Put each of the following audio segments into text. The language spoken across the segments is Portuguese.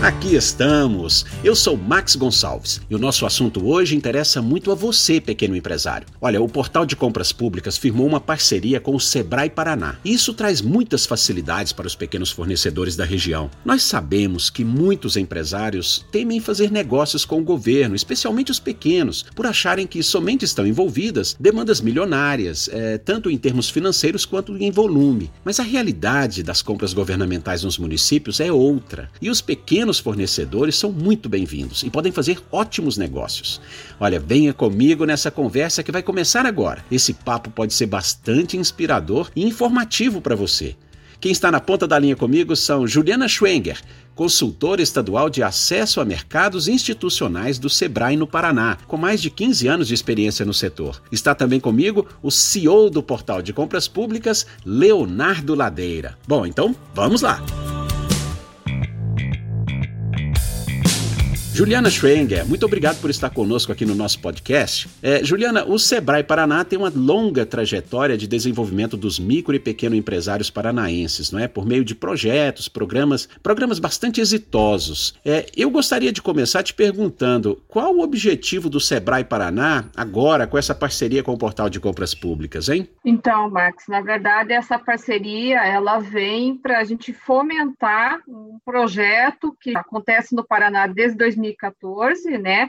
Aqui estamos. Eu sou Max Gonçalves e o nosso assunto hoje interessa muito a você, pequeno empresário. Olha, o Portal de Compras Públicas firmou uma parceria com o Sebrae Paraná. Isso traz muitas facilidades para os pequenos fornecedores da região. Nós sabemos que muitos empresários temem fazer negócios com o governo, especialmente os pequenos, por acharem que somente estão envolvidas demandas milionárias, é, tanto em termos financeiros quanto em volume. Mas a realidade das compras governamentais nos municípios é outra. E os pequenos pequenos fornecedores são muito bem-vindos e podem fazer ótimos negócios. Olha, venha comigo nessa conversa que vai começar agora. Esse papo pode ser bastante inspirador e informativo para você. Quem está na ponta da linha comigo são Juliana Schwenger, consultora estadual de acesso a mercados institucionais do Sebrae no Paraná, com mais de 15 anos de experiência no setor. Está também comigo o CEO do Portal de Compras Públicas, Leonardo Ladeira. Bom, então vamos lá! Juliana Schwenger, muito obrigado por estar conosco aqui no nosso podcast. É, Juliana, o Sebrae Paraná tem uma longa trajetória de desenvolvimento dos micro e pequeno empresários paranaenses, não é? Por meio de projetos, programas, programas bastante exitosos. É, eu gostaria de começar te perguntando qual o objetivo do Sebrae Paraná agora com essa parceria com o Portal de Compras Públicas, hein? Então, Max, na verdade essa parceria ela vem para a gente fomentar um projeto que acontece no Paraná desde 2000 2014, né,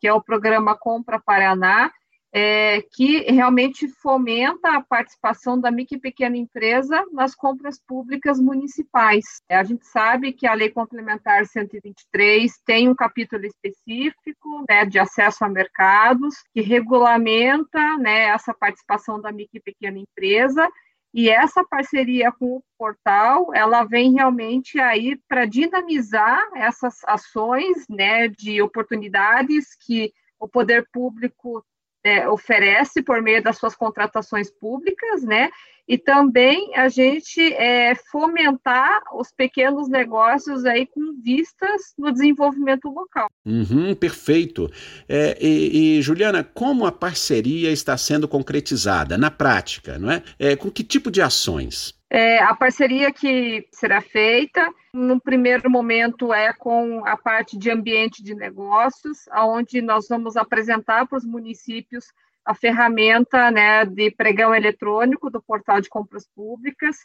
que é o programa Compra Paraná, é, que realmente fomenta a participação da micro e pequena empresa nas compras públicas municipais. É, a gente sabe que a Lei Complementar 123 tem um capítulo específico né, de acesso a mercados que regulamenta né, essa participação da micro e pequena empresa e essa parceria com o portal, ela vem realmente aí para dinamizar essas ações, né, de oportunidades que o poder público é, oferece por meio das suas contratações públicas, né? E também a gente é, fomentar os pequenos negócios aí com vistas no desenvolvimento local. Uhum, perfeito. É, e, e, Juliana, como a parceria está sendo concretizada na prática, não é? é com que tipo de ações? É, a parceria que será feita, no primeiro momento, é com a parte de ambiente de negócios, onde nós vamos apresentar para os municípios a ferramenta né, de pregão eletrônico do portal de compras públicas,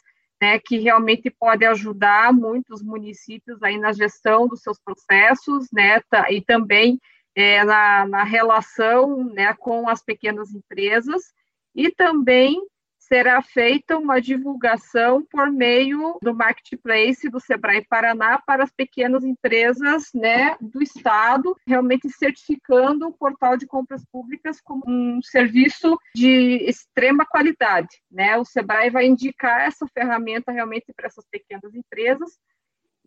né, que realmente pode ajudar muitos municípios aí na gestão dos seus processos, né, e também é, na, na relação né, com as pequenas empresas, e também será feita uma divulgação por meio do marketplace do Sebrae Paraná para as pequenas empresas né, do Estado, realmente certificando o portal de compras públicas como um serviço de extrema qualidade. Né? O Sebrae vai indicar essa ferramenta realmente para essas pequenas empresas.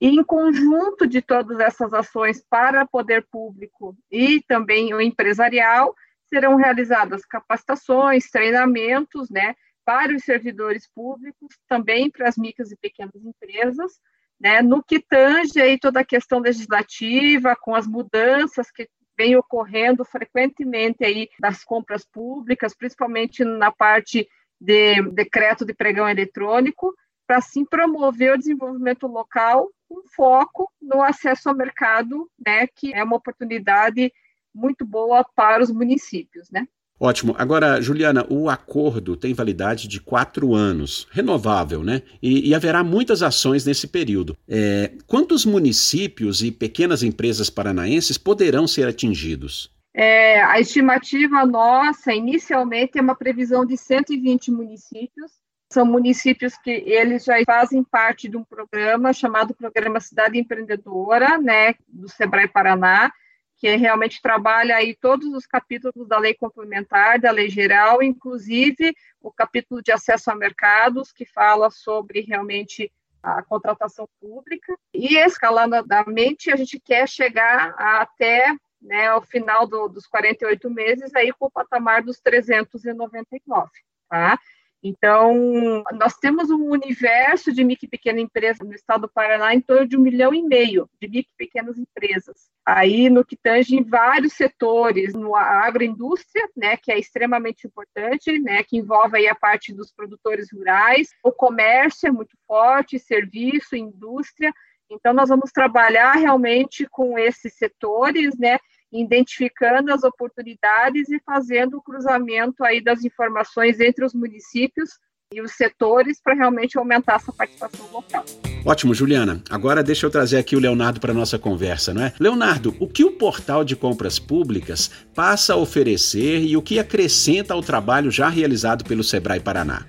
E em conjunto de todas essas ações para poder público e também o empresarial, serão realizadas capacitações, treinamentos, né, para os servidores públicos, também para as micros e pequenas empresas, né, no que tange aí toda a questão legislativa, com as mudanças que vem ocorrendo frequentemente aí das compras públicas, principalmente na parte de decreto de pregão eletrônico, para assim promover o desenvolvimento local com foco no acesso ao mercado, né, que é uma oportunidade muito boa para os municípios, né? Ótimo. Agora, Juliana, o acordo tem validade de quatro anos, renovável, né? E, e haverá muitas ações nesse período. É, quantos municípios e pequenas empresas paranaenses poderão ser atingidos? É, a estimativa nossa, inicialmente, é uma previsão de 120 municípios. São municípios que eles já fazem parte de um programa chamado Programa Cidade Empreendedora, né, do Sebrae Paraná, que realmente trabalha aí todos os capítulos da lei complementar, da lei geral, inclusive o capítulo de acesso a mercados, que fala sobre realmente a contratação pública. E escaladamente a gente quer chegar até né, ao final do, dos 48 meses aí com o patamar dos 399, tá? Então, nós temos um universo de micro e pequena empresa no estado do Paraná em torno de um milhão e meio de micro e pequenas empresas. Aí, no que tange em vários setores, no agroindústria, né, que é extremamente importante, né, que envolve aí a parte dos produtores rurais, o comércio é muito forte, serviço, indústria. Então, nós vamos trabalhar realmente com esses setores, né, identificando as oportunidades e fazendo o cruzamento aí das informações entre os municípios e os setores para realmente aumentar essa participação local. Ótimo, Juliana. Agora deixa eu trazer aqui o Leonardo para nossa conversa, não é? Leonardo, o que o portal de compras públicas passa a oferecer e o que acrescenta ao trabalho já realizado pelo Sebrae Paraná?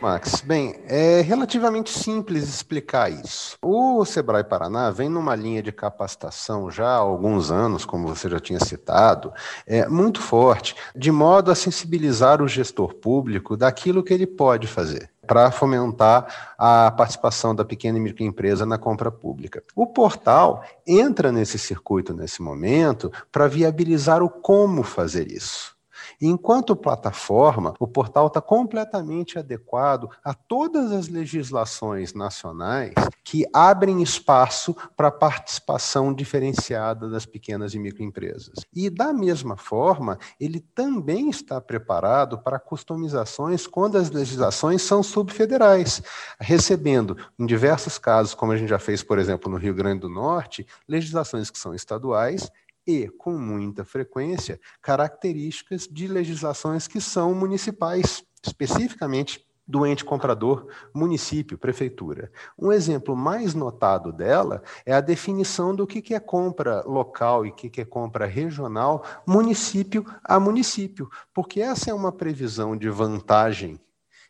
Max, bem, é relativamente simples explicar isso. O Sebrae Paraná vem numa linha de capacitação já há alguns anos, como você já tinha citado, é muito forte, de modo a sensibilizar o gestor público daquilo que ele pode fazer para fomentar a participação da pequena e microempresa na compra pública. O portal entra nesse circuito nesse momento para viabilizar o como fazer isso. Enquanto plataforma, o portal está completamente adequado a todas as legislações nacionais que abrem espaço para a participação diferenciada das pequenas e microempresas. E, da mesma forma, ele também está preparado para customizações quando as legislações são subfederais, recebendo, em diversos casos, como a gente já fez, por exemplo, no Rio Grande do Norte, legislações que são estaduais e, com muita frequência, características de legislações que são municipais, especificamente do ente comprador, município, prefeitura. Um exemplo mais notado dela é a definição do que é compra local e o que é compra regional, município a município, porque essa é uma previsão de vantagem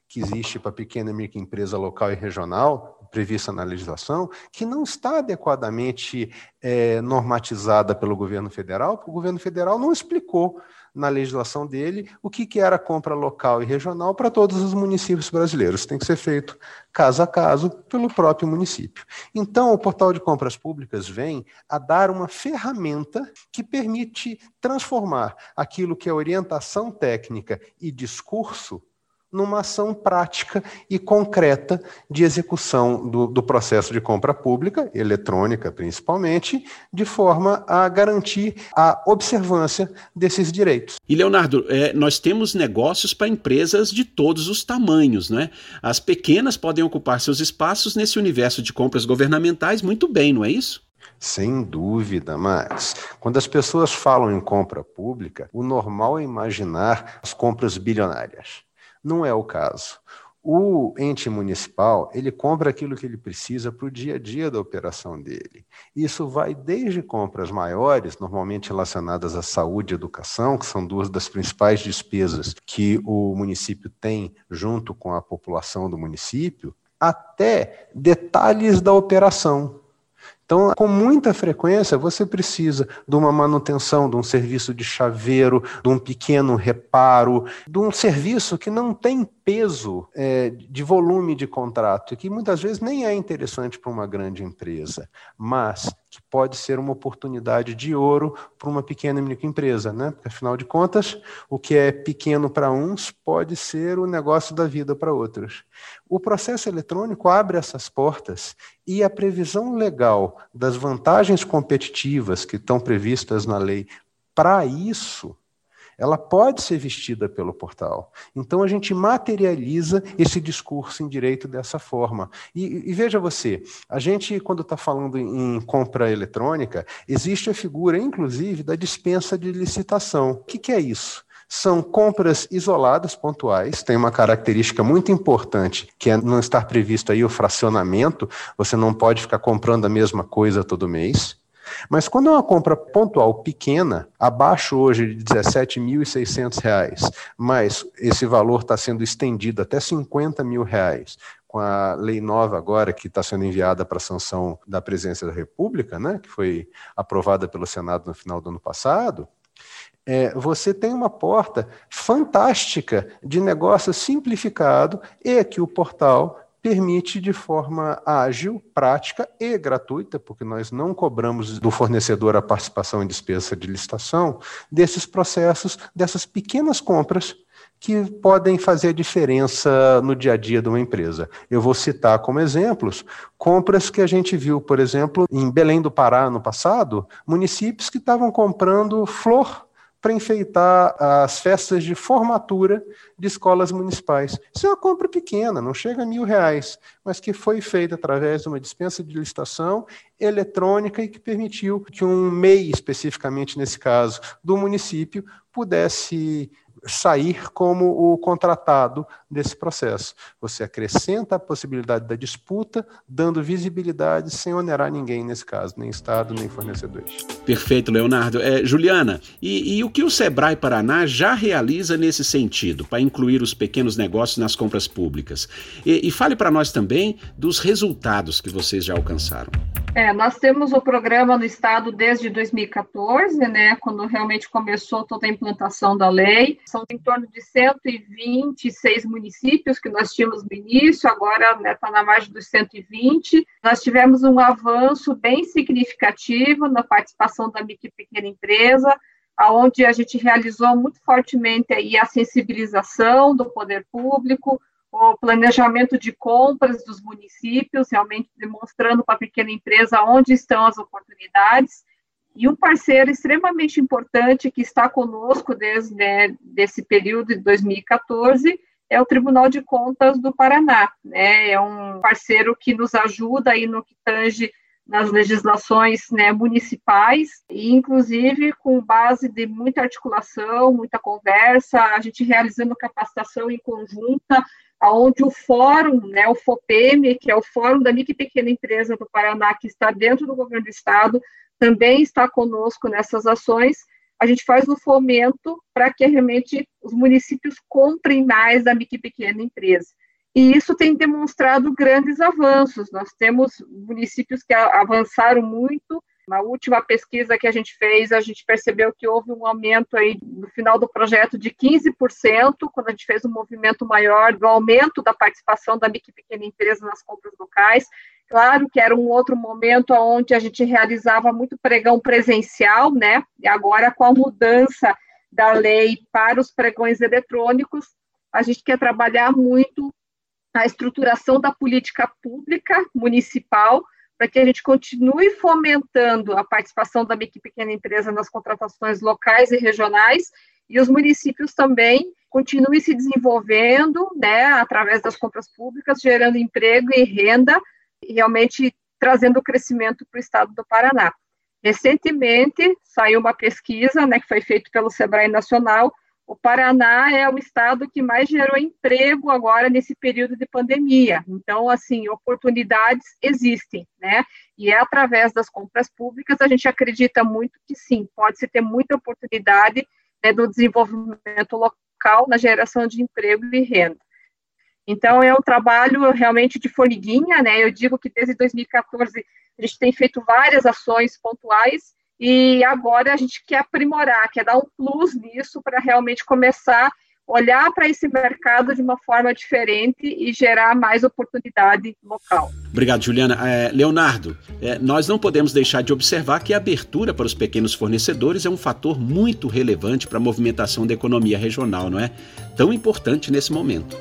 que existe para pequena e microempresa local e regional, prevista na legislação, que não está adequadamente é, normatizada pelo governo federal, porque o governo federal não explicou na legislação dele o que, que era compra local e regional para todos os municípios brasileiros. Tem que ser feito caso a caso pelo próprio município. Então, o portal de compras públicas vem a dar uma ferramenta que permite transformar aquilo que é orientação técnica e discurso numa ação prática e concreta de execução do, do, processo de compra pública, eletrônica principalmente, de forma a garantir a observância desses direitos. E, Leonardo, é, nós temos negócios para empresas de todos os tamanhos, não é? As pequenas podem ocupar seus espaços nesse universo de compras governamentais muito bem, não é isso? Sem dúvida, Max. Quando as pessoas falam em compra pública, o normal é imaginar as compras bilionárias. Não é o caso. O ente municipal, ele compra aquilo que ele precisa para o dia a dia da operação dele. Isso vai desde compras maiores, normalmente relacionadas à saúde e educação, que são duas das principais despesas que o município tem junto com a população do município, até detalhes da operação, então, com muita frequência, você precisa de uma manutenção, de um serviço de chaveiro, de um pequeno reparo, de um serviço que não tem peso é, de volume de contrato, que muitas vezes nem é interessante para uma grande empresa, mas que pode ser uma oportunidade de ouro para uma pequena e microempresa, né? Porque, afinal de contas, o que é pequeno para uns pode ser o negócio da vida para outros. O processo eletrônico abre essas portas e a previsão legal das vantagens competitivas que estão previstas na lei para isso ela pode ser vestida pelo portal. Então a gente materializa esse discurso em direito dessa forma. E, e veja você, a gente, quando está falando em compra eletrônica, existe a figura, inclusive, da dispensa de licitação. O que, que é isso? São compras isoladas, pontuais, tem uma característica muito importante, que é não estar previsto aí o fracionamento, você não pode ficar comprando a mesma coisa todo mês. Mas quando é uma compra pontual pequena, abaixo hoje de R$ 17.600, mas esse valor está sendo estendido até 50 mil reais, com a lei nova agora que está sendo enviada para sanção da presidência da República, né, que foi aprovada pelo Senado no final do ano passado, é, você tem uma porta fantástica de negócio simplificado e que o portal permite de forma ágil, prática e gratuita, porque nós não cobramos do fornecedor a participação em despesa de licitação, desses processos, dessas pequenas compras que podem fazer a diferença no dia a dia de uma empresa. Eu vou citar como exemplos compras que a gente viu, por exemplo, em Belém do Pará no passado, municípios que estavam comprando flor para enfeitar as festas de formatura de escolas municipais. Isso é uma compra pequena, não chega a mil reais, mas que foi feita através de uma dispensa de licitação eletrônica e que permitiu que um MEI, especificamente nesse caso, do município, pudesse sair como o contratado desse processo. Você acrescenta a possibilidade da disputa, dando visibilidade sem onerar ninguém nesse caso, nem Estado, nem fornecedores. Perfeito, Leonardo. É, Juliana, e, e o que o Sebrae Paraná já realiza nesse sentido, para incluir os pequenos negócios nas compras públicas? E, e fale para nós também dos resultados que vocês já alcançaram. É, nós temos o programa no estado desde 2014, né, quando realmente começou toda a implantação da lei. São em torno de 126 municípios que nós tínhamos no início, agora está né, tá na margem dos 120. Nós tivemos um avanço bem significativo na participação da micro e pequena empresa, aonde a gente realizou muito fortemente aí a sensibilização do poder público, o planejamento de compras dos municípios, realmente demonstrando para a pequena empresa onde estão as oportunidades. E um parceiro extremamente importante que está conosco desde né, desse período de 2014 é o Tribunal de Contas do Paraná. Né? É um parceiro que nos ajuda aí no que tange nas legislações né, municipais, e inclusive com base de muita articulação, muita conversa, a gente realizando capacitação em conjunta, onde o fórum, né, o FOPEM, que é o Fórum da Micro e Pequena Empresa do Paraná, que está dentro do governo do estado, também está conosco nessas ações. A gente faz o fomento para que realmente os municípios comprem mais da micro e pequena empresa. E isso tem demonstrado grandes avanços. Nós temos municípios que avançaram muito, na última pesquisa que a gente fez, a gente percebeu que houve um aumento aí no final do projeto de 15%, quando a gente fez um movimento maior do aumento da participação da micro e pequena empresa nas compras locais. Claro que era um outro momento onde a gente realizava muito pregão presencial, né? E agora com a mudança da lei para os pregões eletrônicos, a gente quer trabalhar muito a estruturação da política pública municipal para que a gente continue fomentando a participação da e pequena empresa nas contratações locais e regionais, e os municípios também continuem se desenvolvendo, né, através das compras públicas, gerando emprego e renda, e realmente trazendo crescimento para o estado do Paraná. Recentemente, saiu uma pesquisa, né, que foi feita pelo Sebrae Nacional, o Paraná é o estado que mais gerou emprego agora nesse período de pandemia. Então, assim, oportunidades existem, né? E é através das compras públicas a gente acredita muito que sim, pode-se ter muita oportunidade né, do desenvolvimento local na geração de emprego e renda. Então, é um trabalho realmente de formiguinha, né? Eu digo que desde 2014 a gente tem feito várias ações pontuais e agora a gente quer aprimorar, quer dar um plus nisso para realmente começar a olhar para esse mercado de uma forma diferente e gerar mais oportunidade local. Obrigado, Juliana. É, Leonardo, é, nós não podemos deixar de observar que a abertura para os pequenos fornecedores é um fator muito relevante para a movimentação da economia regional, não é? Tão importante nesse momento.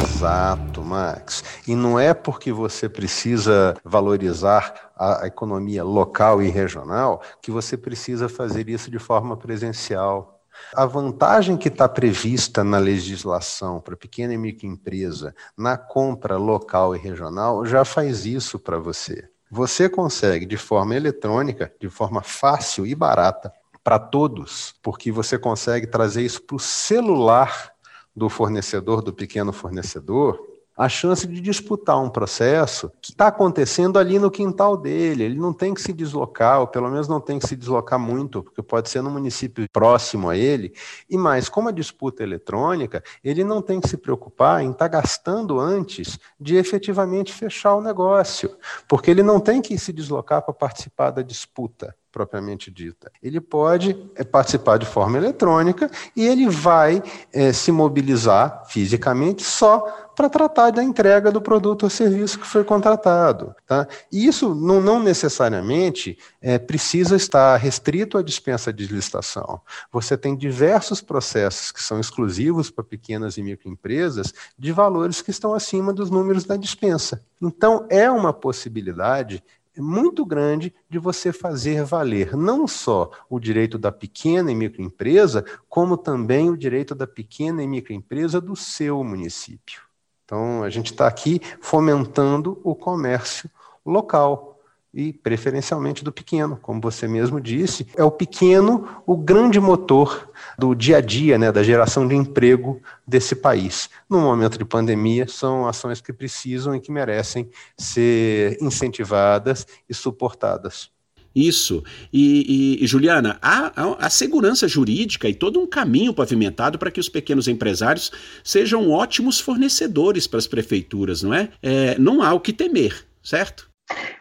Exato, Max. E não é porque você precisa valorizar a economia local e regional que você precisa fazer isso de forma presencial. A vantagem que está prevista na legislação para pequena e microempresa na compra local e regional já faz isso para você. Você consegue, de forma eletrônica, de forma fácil e barata, para todos, porque você consegue trazer isso para o celular do fornecedor, do pequeno fornecedor, a chance de disputar um processo que está acontecendo ali no quintal dele. Ele não tem que se deslocar, ou pelo menos não tem que se deslocar muito, porque pode ser no município próximo a ele. E mais, como a disputa é eletrônica, ele não tem que se preocupar em estar tá gastando antes de efetivamente fechar o negócio, porque ele não tem que se deslocar para participar da disputa. Propriamente dita. Ele pode é, participar de forma eletrônica e ele vai é, se mobilizar fisicamente só para tratar da entrega do produto ou serviço que foi contratado. Tá? E isso não, não necessariamente é, precisa estar restrito à dispensa de licitação. Você tem diversos processos que são exclusivos para pequenas e microempresas de valores que estão acima dos números da dispensa. Então, é uma possibilidade muito grande de você fazer valer não só o direito da pequena e microempresa, como também o direito da pequena e microempresa do seu município. Então, a gente está aqui fomentando o comércio local e preferencialmente do pequeno, como você mesmo disse, é o pequeno o grande motor do dia a dia, né, da geração de emprego desse país. No momento de pandemia, são ações que precisam e que merecem ser incentivadas e suportadas. Isso. E, e, e Juliana, há, há, segurança jurídica e todo um caminho pavimentado para que os pequenos empresários sejam ótimos fornecedores para as prefeituras, não é? é não há o que temer, certo?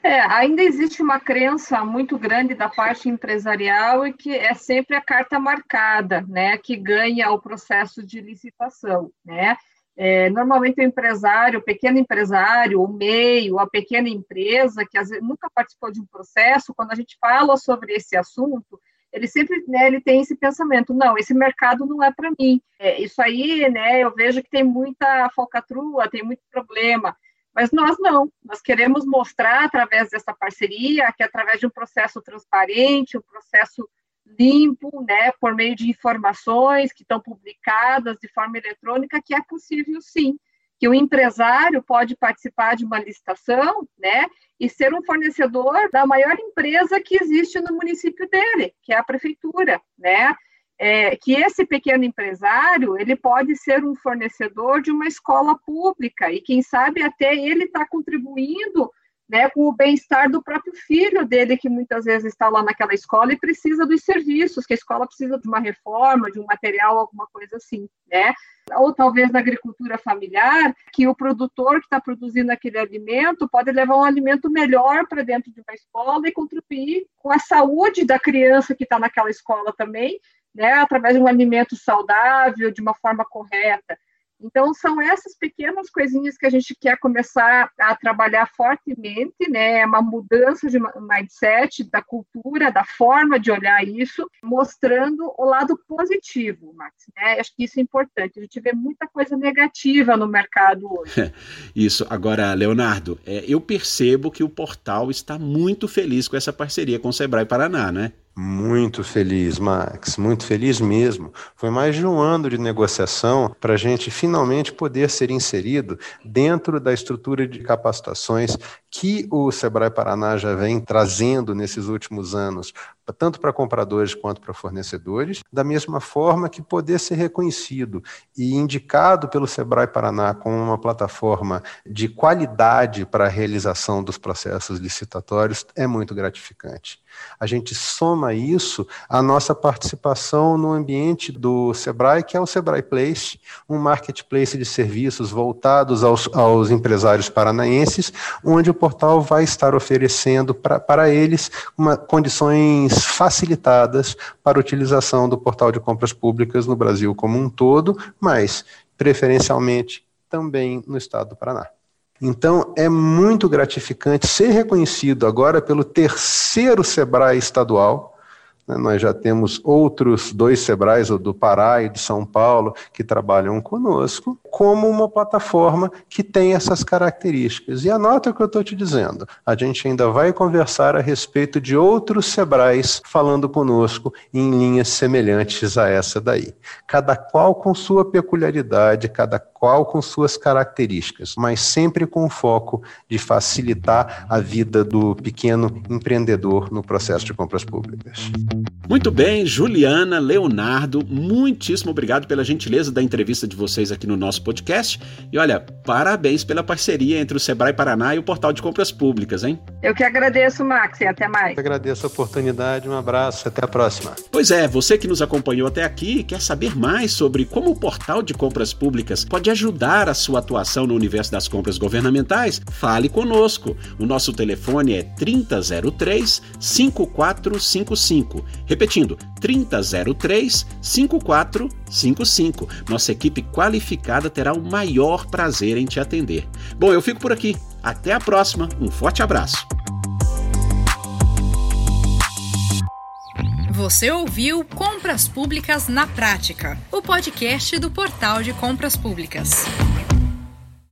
É, ainda existe uma crença muito grande da parte empresarial e que é sempre a carta marcada, né, que ganha o processo de licitação, né? É, normalmente o empresário, o pequeno empresário, o meio, a pequena empresa, que às vezes nunca participou de um processo, quando a gente fala sobre esse assunto, ele sempre né, ele tem esse pensamento, não, esse mercado não é para mim. É, isso aí, né, eu vejo que tem muita falcatrua, tem muito problema. Mas nós não, nós queremos mostrar através dessa parceria que através de um processo transparente, um processo limpo, né, por meio de informações que estão publicadas de forma eletrônica, que é possível sim, que o empresário pode participar de uma licitação, né, e ser um fornecedor da maior empresa que existe no município dele, que é a prefeitura, né, é, que esse pequeno empresário ele pode ser um fornecedor de uma escola pública e quem sabe até ele está contribuindo né, com o bem-estar do próprio filho dele que muitas vezes está lá naquela escola e precisa dos serviços que a escola precisa de uma reforma de um material alguma coisa assim né ou talvez na agricultura familiar que o produtor que está produzindo aquele alimento pode levar um alimento melhor para dentro de uma escola e contribuir com a saúde da criança que está naquela escola também né, através de um alimento saudável, de uma forma correta. Então, são essas pequenas coisinhas que a gente quer começar a trabalhar fortemente, né? É uma mudança de mindset, da cultura, da forma de olhar isso, mostrando o lado positivo, Max. Né? Acho que isso é importante. A gente vê muita coisa negativa no mercado hoje. isso. Agora, Leonardo, é, eu percebo que o portal está muito feliz com essa parceria com o Sebrae Paraná, né? Muito feliz, Max, muito feliz mesmo. Foi mais de um ano de negociação para a gente finalmente poder ser inserido dentro da estrutura de capacitações que o Sebrae Paraná já vem trazendo nesses últimos anos, tanto para compradores quanto para fornecedores, da mesma forma que poder ser reconhecido e indicado pelo Sebrae Paraná como uma plataforma de qualidade para a realização dos processos licitatórios é muito gratificante. A gente soma isso à nossa participação no ambiente do Sebrae, que é o Sebrae Place, um marketplace de serviços voltados aos, aos empresários paranaenses, onde o portal vai estar oferecendo pra, para eles uma, condições facilitadas para a utilização do portal de compras públicas no Brasil como um todo, mas preferencialmente também no estado do Paraná. Então, é muito gratificante ser reconhecido agora pelo terceiro SEBRAE estadual, né, nós já temos outros dois Sebrais, o do Pará e de São Paulo, que trabalham conosco, como uma plataforma que tem essas características. E anota o que eu estou te dizendo. A gente ainda vai conversar a respeito de outros Sebrais falando conosco em linhas semelhantes a essa daí. Cada qual com sua peculiaridade, cada qual com suas características, mas sempre com o foco de facilitar a vida do pequeno empreendedor no processo de compras públicas. Muito bem, Juliana, Leonardo, muitíssimo obrigado pela gentileza da entrevista de vocês aqui no nosso podcast. E olha, parabéns pela parceria entre o Sebrae Paraná e o Portal de Compras Públicas, hein? Eu que agradeço, Max, e até mais. Eu agradeço a oportunidade, um abraço, até a próxima. Pois é, você que nos acompanhou até aqui e quer saber mais sobre como o Portal de Compras Públicas pode ajudar a sua atuação no universo das compras governamentais, fale conosco. O nosso telefone é 3003 5455. Repetindo, 3003 5455. Nossa equipe qualificada terá o maior prazer em te atender. Bom, eu fico por aqui. Até a próxima. Um forte abraço. Você ouviu Compras Públicas na Prática, o podcast do Portal de Compras Públicas.